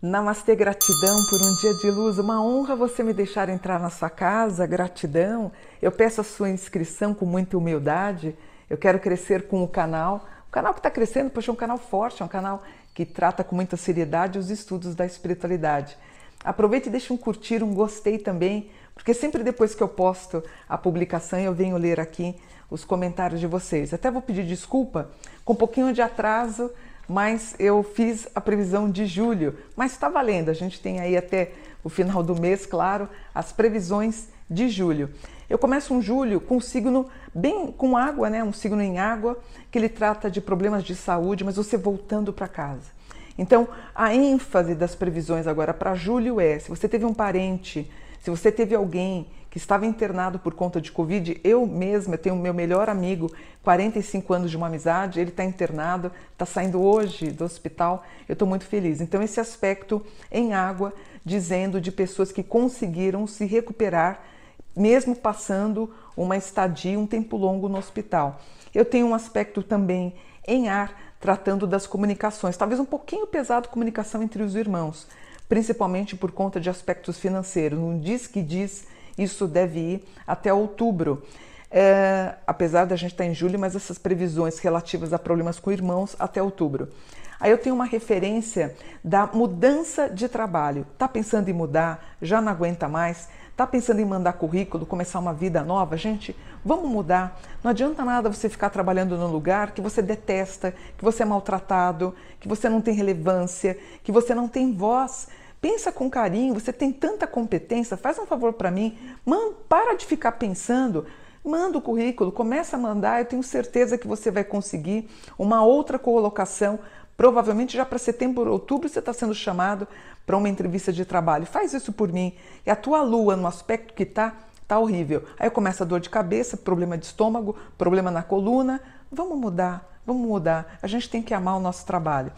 Namastê, gratidão por um dia de luz. Uma honra você me deixar entrar na sua casa, gratidão. Eu peço a sua inscrição com muita humildade. Eu quero crescer com o canal. O canal que está crescendo, poxa, é um canal forte, é um canal que trata com muita seriedade os estudos da espiritualidade. Aproveite e deixe um curtir, um gostei também, porque sempre depois que eu posto a publicação eu venho ler aqui os comentários de vocês. Até vou pedir desculpa com um pouquinho de atraso mas eu fiz a previsão de julho, mas está valendo, a gente tem aí até o final do mês, claro, as previsões de julho. Eu começo um julho com um signo bem com água, né? Um signo em água, que ele trata de problemas de saúde, mas você voltando para casa. Então, a ênfase das previsões agora para julho é: se você teve um parente, se você teve alguém que estava internado por conta de Covid. Eu mesma eu tenho meu melhor amigo, 45 anos de uma amizade, ele está internado, está saindo hoje do hospital. Eu estou muito feliz. Então, esse aspecto em água, dizendo de pessoas que conseguiram se recuperar, mesmo passando uma estadia, um tempo longo no hospital. Eu tenho um aspecto também em ar, tratando das comunicações, talvez um pouquinho pesado comunicação entre os irmãos, principalmente por conta de aspectos financeiros. Um diz que diz isso deve ir até outubro. É, apesar da gente estar em julho, mas essas previsões relativas a problemas com irmãos até outubro. Aí eu tenho uma referência da mudança de trabalho. Tá pensando em mudar? Já não aguenta mais? Tá pensando em mandar currículo, começar uma vida nova? Gente, vamos mudar. Não adianta nada você ficar trabalhando num lugar que você detesta, que você é maltratado, que você não tem relevância, que você não tem voz. Pensa com carinho, você tem tanta competência, faz um favor para mim, man, para de ficar pensando, manda o currículo, começa a mandar, eu tenho certeza que você vai conseguir uma outra colocação, provavelmente já para setembro ou outubro você está sendo chamado para uma entrevista de trabalho. Faz isso por mim. E a tua lua, no aspecto que está, tá horrível. Aí começa a dor de cabeça, problema de estômago, problema na coluna. Vamos mudar, vamos mudar. A gente tem que amar o nosso trabalho.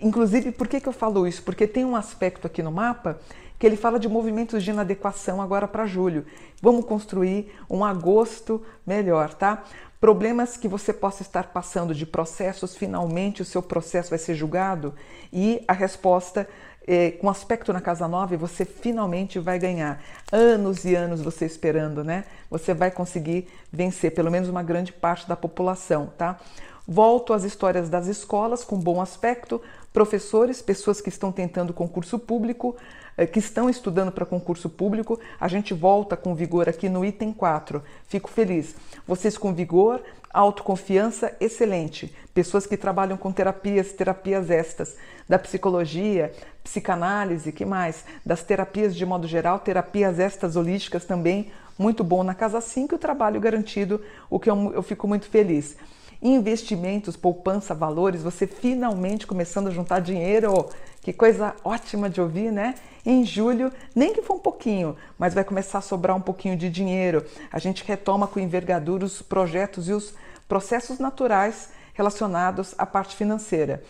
Inclusive, por que, que eu falo isso? Porque tem um aspecto aqui no mapa que ele fala de movimentos de inadequação agora para julho. Vamos construir um agosto melhor, tá? Problemas que você possa estar passando de processos, finalmente o seu processo vai ser julgado e a resposta é, com aspecto na casa nova você finalmente vai ganhar. Anos e anos você esperando, né? Você vai conseguir vencer pelo menos uma grande parte da população, tá? Volto às histórias das escolas com bom aspecto, professores, pessoas que estão tentando concurso público, eh, que estão estudando para concurso público. A gente volta com vigor aqui no item 4. Fico feliz. Vocês com vigor, autoconfiança excelente. Pessoas que trabalham com terapias, terapias estas, da psicologia, psicanálise, que mais? Das terapias de modo geral, terapias estas holísticas também, muito bom na casa 5 o trabalho garantido, o que eu, eu fico muito feliz investimentos, poupança, valores, você finalmente começando a juntar dinheiro. Que coisa ótima de ouvir, né? Em julho, nem que for um pouquinho, mas vai começar a sobrar um pouquinho de dinheiro. A gente retoma com envergadura os projetos e os processos naturais relacionados à parte financeira.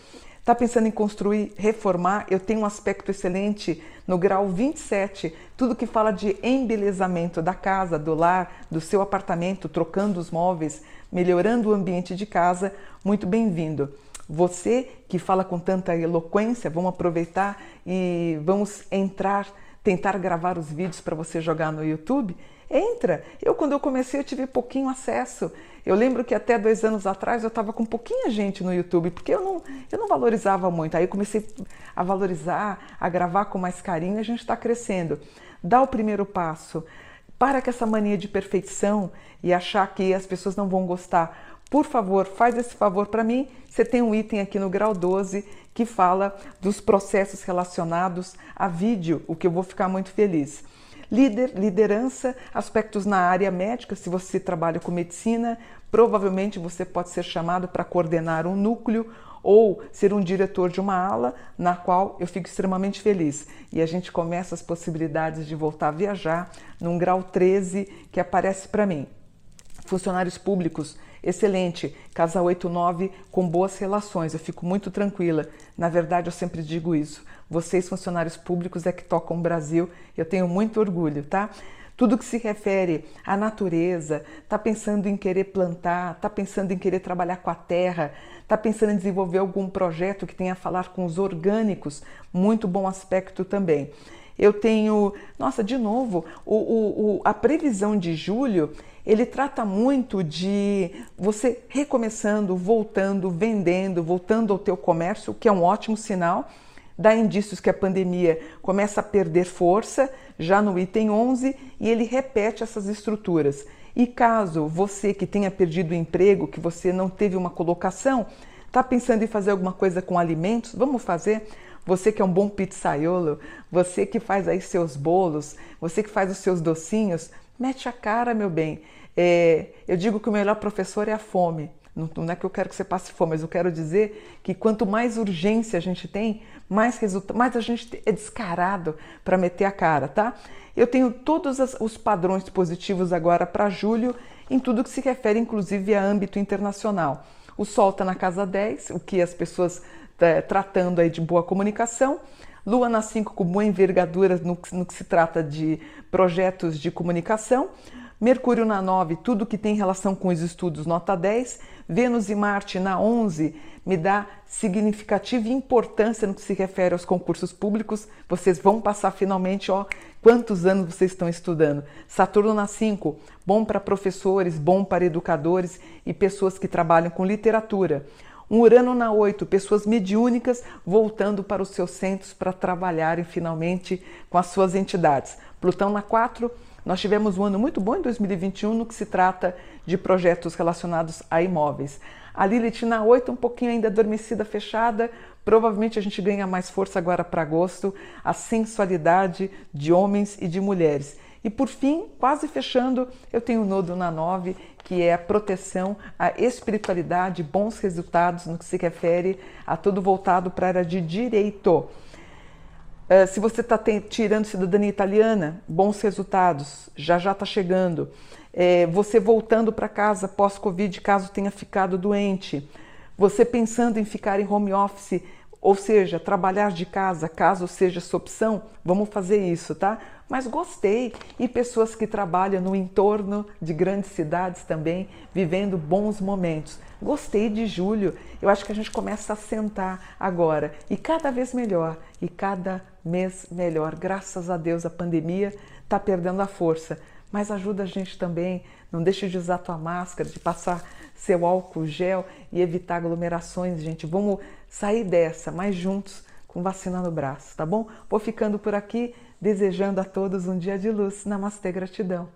Está pensando em construir, reformar? Eu tenho um aspecto excelente no grau 27, tudo que fala de embelezamento da casa, do lar, do seu apartamento, trocando os móveis, melhorando o ambiente de casa, muito bem-vindo. Você que fala com tanta eloquência, vamos aproveitar e vamos entrar, tentar gravar os vídeos para você jogar no YouTube? Entra! Eu, quando eu comecei, eu tive pouquinho acesso. Eu lembro que até dois anos atrás eu estava com pouquinha gente no YouTube, porque eu não, eu não valorizava muito. Aí eu comecei a valorizar, a gravar com mais carinho e a gente está crescendo. Dá o primeiro passo. Para com essa mania de perfeição e achar que as pessoas não vão gostar. Por favor, faz esse favor para mim. Você tem um item aqui no grau 12 que fala dos processos relacionados a vídeo, o que eu vou ficar muito feliz. Líder, liderança, aspectos na área médica, se você trabalha com medicina, provavelmente você pode ser chamado para coordenar um núcleo ou ser um diretor de uma ala, na qual eu fico extremamente feliz. E a gente começa as possibilidades de voltar a viajar num grau 13 que aparece para mim. Funcionários públicos, excelente. Casa 89 com boas relações, eu fico muito tranquila. Na verdade, eu sempre digo isso. Vocês, funcionários públicos, é que tocam o Brasil. Eu tenho muito orgulho, tá? tudo que se refere à natureza, está pensando em querer plantar, está pensando em querer trabalhar com a terra, está pensando em desenvolver algum projeto que tenha a falar com os orgânicos, muito bom aspecto também. Eu tenho, nossa, de novo, o, o, o, a previsão de julho ele trata muito de você recomeçando, voltando, vendendo, voltando ao teu comércio, que é um ótimo sinal. Dá indícios que a pandemia começa a perder força, já no item 11, e ele repete essas estruturas. E caso você que tenha perdido o emprego, que você não teve uma colocação, está pensando em fazer alguma coisa com alimentos, vamos fazer. Você que é um bom pizzaiolo, você que faz aí seus bolos, você que faz os seus docinhos, mete a cara, meu bem. É, eu digo que o melhor professor é a fome. Não, não, é que eu quero que você passe fome, mas eu quero dizer que quanto mais urgência a gente tem, mais resultado, mais a gente é descarado para meter a cara, tá? Eu tenho todos as, os padrões positivos agora para julho, em tudo que se refere, inclusive, a âmbito internacional. O Sol está na casa 10, o que as pessoas é, tratando aí de boa comunicação. Lua na 5 com boa envergadura no, no que se trata de projetos de comunicação. Mercúrio na 9, tudo que tem relação com os estudos, nota 10. Vênus e Marte na 11, me dá significativa importância no que se refere aos concursos públicos. Vocês vão passar finalmente, ó, quantos anos vocês estão estudando. Saturno na 5, bom para professores, bom para educadores e pessoas que trabalham com literatura. Um Urano na 8, pessoas mediúnicas voltando para os seus centros para trabalharem finalmente com as suas entidades. Plutão na 4, nós tivemos um ano muito bom em 2021 no que se trata de projetos relacionados a imóveis. A Lilith na 8, um pouquinho ainda adormecida, fechada, provavelmente a gente ganha mais força agora para agosto, a sensualidade de homens e de mulheres. E por fim, quase fechando, eu tenho o nodo na 9, que é a proteção, a espiritualidade, bons resultados no que se refere a tudo voltado para a área de direito. Uh, se você está tirando cidadania italiana, bons resultados, já já está chegando. É, você voltando para casa pós-Covid, caso tenha ficado doente. Você pensando em ficar em home office, ou seja, trabalhar de casa, caso seja sua opção, vamos fazer isso, tá? Mas gostei. E pessoas que trabalham no entorno de grandes cidades também, vivendo bons momentos. Gostei de julho. Eu acho que a gente começa a sentar agora e cada vez melhor e cada mês melhor. Graças a Deus a pandemia está perdendo a força, mas ajuda a gente também. Não deixe de usar tua máscara, de passar seu álcool gel e evitar aglomerações, gente. Vamos sair dessa mais juntos com vacina no braço, tá bom? Vou ficando por aqui, desejando a todos um dia de luz. Namastê, gratidão.